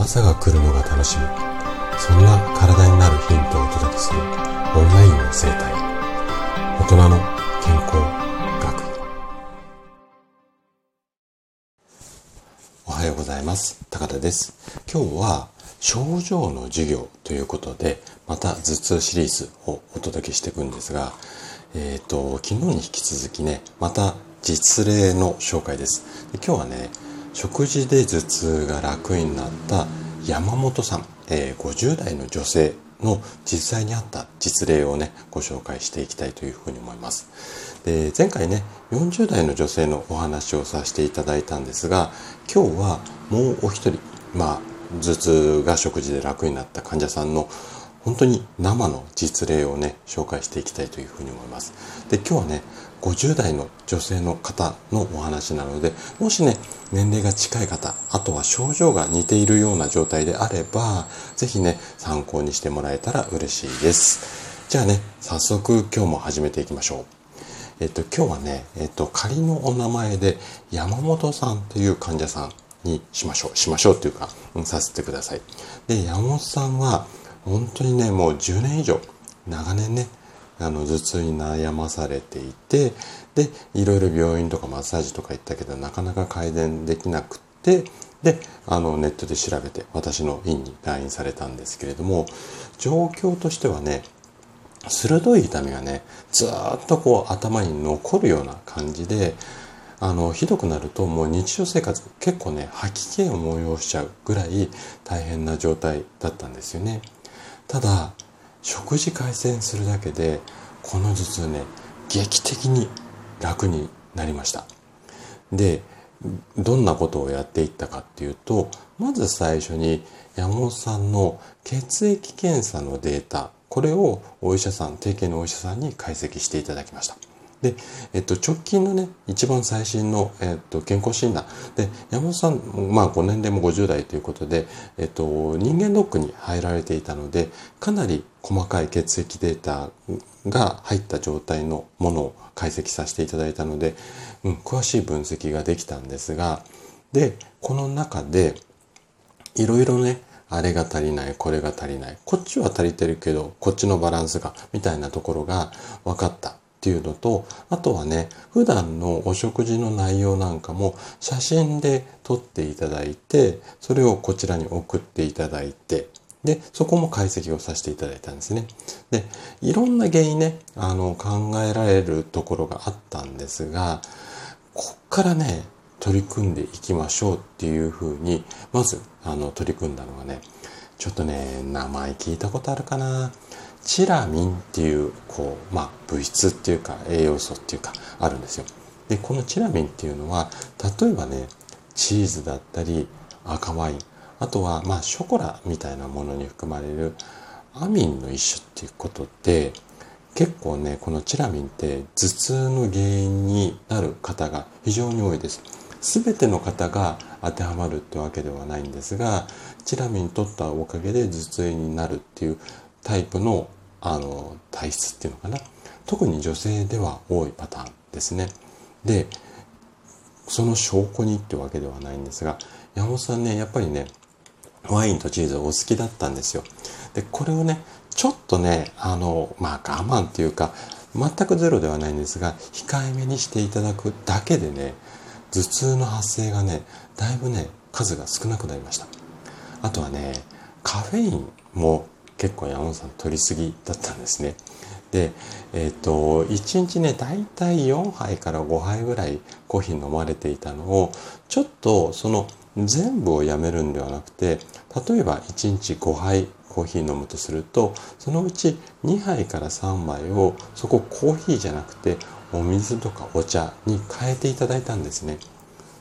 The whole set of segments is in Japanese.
朝が来るのが楽しみ。そんな体になるヒントをお届けするオンラインの生態。大人の健康学。おはようございます。高田です。今日は症状の授業ということでまた頭痛シリーズをお届けしていくんですがえっ、ー、と昨日に引き続きねまた実例の紹介です。で今日はね食事で頭痛が楽になった山本さん、えー、50代の女性の実際にあった実例をねご紹介していきたいというふうに思います。で前回ね40代の女性のお話をさせていただいたんですが今日はもうお一人まあ頭痛が食事で楽になった患者さんの本当に生の実例をね紹介していきたいというふうに思います。で今日はね50代の女性の方のお話なのでもしね年齢が近い方あとは症状が似ているような状態であれば是非ね参考にしてもらえたら嬉しいです。じゃあね早速今日も始めていきましょう。えっと今日はねえっと仮のお名前で山本さんという患者さんにしましょうしましょうっていうか、うん、させてください。で山本さんは本当にねもう10年以上長年ねあの頭痛に悩まされていてでいろいろ病院とかマッサージとか行ったけどなかなか改善できなくってであのネットで調べて私の院に来院されたんですけれども状況としてはね鋭い痛みがねずっとこう頭に残るような感じであのひどくなるともう日常生活結構ね吐き気を催しちゃうぐらい大変な状態だったんですよね。ただ食事改善するだけでこの頭痛ね劇的に楽になりました。でどんなことをやっていったかっていうとまず最初に山本さんの血液検査のデータこれをお医者さん定型のお医者さんに解析していただきました。で、えっと、直近のね、一番最新の、えっと、健康診断。で、山本さん、まあ、ご年齢も50代ということで、えっと、人間ドックに入られていたので、かなり細かい血液データが入った状態のものを解析させていただいたので、うん、詳しい分析ができたんですが、で、この中で、いろいろね、あれが足りない、これが足りない、こっちは足りてるけど、こっちのバランスが、みたいなところが分かったっていうのと、あとはね、普段のお食事の内容なんかも写真で撮っていただいて、それをこちらに送っていただいて、で、そこも解析をさせていただいたんですね。で、いろんな原因ね、あの、考えられるところがあったんですが、こっからね、取り組んでいきましょうっていうふうに、まず、あの、取り組んだのがね、ちょっとね、名前聞いたことあるかなチラミンっていうこう、まあ、物質っていうか栄養素っていうかあるんですよ。でこのチラミンっていうのは例えばねチーズだったり赤ワインあとはまあショコラみたいなものに含まれるアミンの一種っていうことで結構ねこのチラミンって頭痛の原因になる方が非常に多いです。全ての方が当てはまるってわけではないんですがチラミン取ったおかげで頭痛になるっていうタイプのあの体質っていうのかな。特に女性では多いパターンですね。でその証拠にってわけではないんですが山本さんねやっぱりねワインとチーズお好きだったんですよ。でこれをねちょっとねあのまあ我慢っていうか全くゼロではないんですが控えめにしていただくだけでね頭痛の発生がねだいぶね数が少なくなりました。あとはねカフェインも結構山本さん取りすぎだったんですね。で、えっ、ー、と、1日ね、だいたい4杯から5杯ぐらいコーヒー飲まれていたのを、ちょっとその全部をやめるんではなくて、例えば1日5杯コーヒー飲むとすると、そのうち2杯から3杯を、そこコーヒーじゃなくて、お水とかお茶に変えていただいたんですね。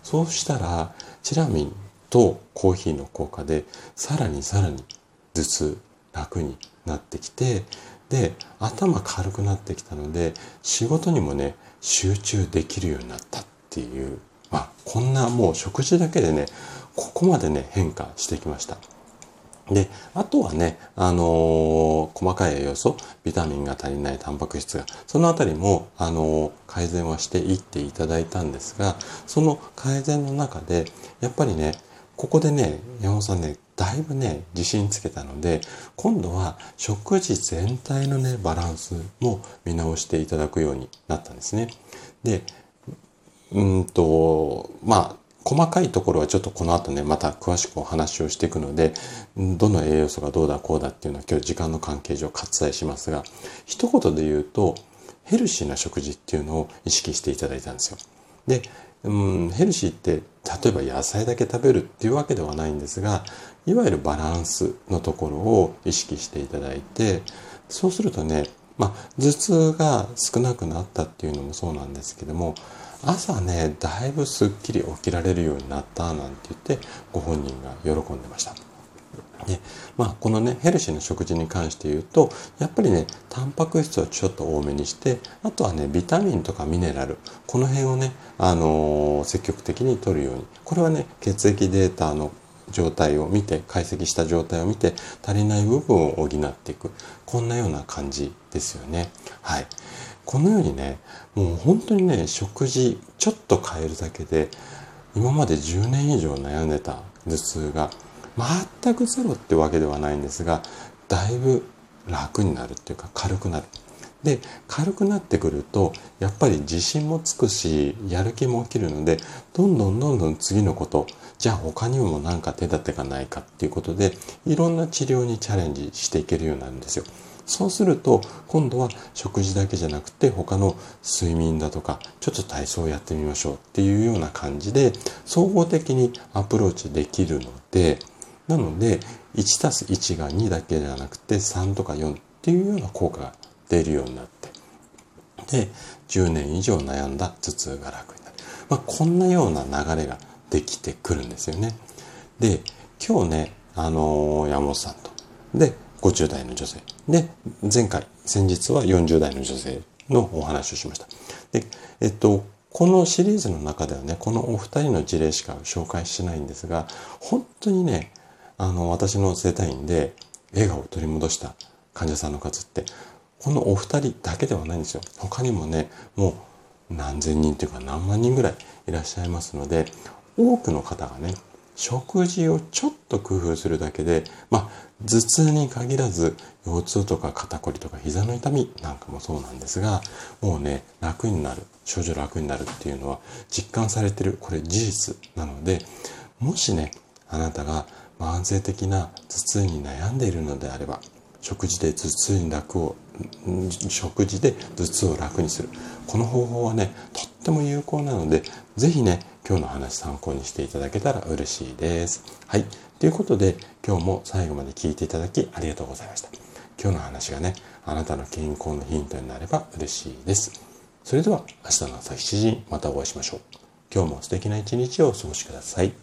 そうしたら、チラミンとコーヒーの効果で、さらにさらに頭痛、楽になってきてで頭軽くなってきたので仕事にもね集中できるようになったっていうまあこんなもう食事だけでねここまでね変化してきました。で、あとはね、あのー、細かい栄養素、ビタミンが足りないタンパク質が、そのあたりも、あのー、改善はしていっていただいたんですが、その改善の中で、やっぱりね、ここでね、山本さんね、だいぶね、自信つけたので、今度は食事全体のね、バランスも見直していただくようになったんですね。で、うんと、まあ、細かいところはちょっとこの後ね、また詳しくお話をしていくので、どの栄養素がどうだこうだっていうのは今日時間の関係上割愛しますが、一言で言うと、ヘルシーな食事っていうのを意識していただいたんですよ。で、うん、ヘルシーって例えば野菜だけ食べるっていうわけではないんですがいわゆるバランスのところを意識していただいてそうするとね、まあ、頭痛が少なくなったっていうのもそうなんですけども朝ねだいぶすっきり起きられるようになったなんて言ってご本人が喜んでました。でまあ、このねヘルシーな食事に関して言うとやっぱりねタンパク質をちょっと多めにしてあとはねビタミンとかミネラルこの辺をね、あのー、積極的に摂るようにこれはね血液データの状態を見て解析した状態を見て足りない部分を補っていくこんなような感じですよね。はいこのようにねもう本当にね食事ちょっと変えるだけで今まで10年以上悩んでた頭痛が全くゼロってわけではないんですがだいぶ楽になるっていうか軽くなる。で軽くなってくるとやっぱり自信もつくしやる気も起きるのでどんどんどんどん次のことじゃあ他にも何か手立てがないかっていうことでいろんな治療にチャレンジしていけるようになるんですよ。そうすると今度は食事だけじゃなくて他の睡眠だとかちょっと体操をやってみましょうっていうような感じで総合的にアプローチできるのでなので、1たす1が2だけじゃなくて3とか4っていうような効果が出るようになって、で、10年以上悩んだ頭痛が楽になる。まあ、こんなような流れができてくるんですよね。で、今日ね、あのー、山本さんと、で、50代の女性。で、前回、先日は40代の女性のお話をしました。で、えっと、このシリーズの中ではね、このお二人の事例しか紹介しないんですが、本当にね、あの、私の生体院で笑顔を取り戻した患者さんの数って、このお二人だけではないんですよ。他にもね、もう何千人というか何万人ぐらいいらっしゃいますので、多くの方がね、食事をちょっと工夫するだけで、まあ、頭痛に限らず、腰痛とか肩こりとか膝の痛みなんかもそうなんですが、もうね、楽になる、症状楽になるっていうのは実感されてる、これ事実なので、もしね、あなたが慢性的な頭痛に悩んでいるのであれば食事で頭痛に楽を食事で頭痛を楽にするこの方法はねとっても有効なので是非ね今日の話参考にしていただけたら嬉しいです。はい。ということで今日も最後まで聞いていただきありがとうございました。今日の話がねあなたの健康のヒントになれば嬉しいです。それでは明日の朝7時にまたお会いしましょう。今日も素敵な一日をお過ごしください。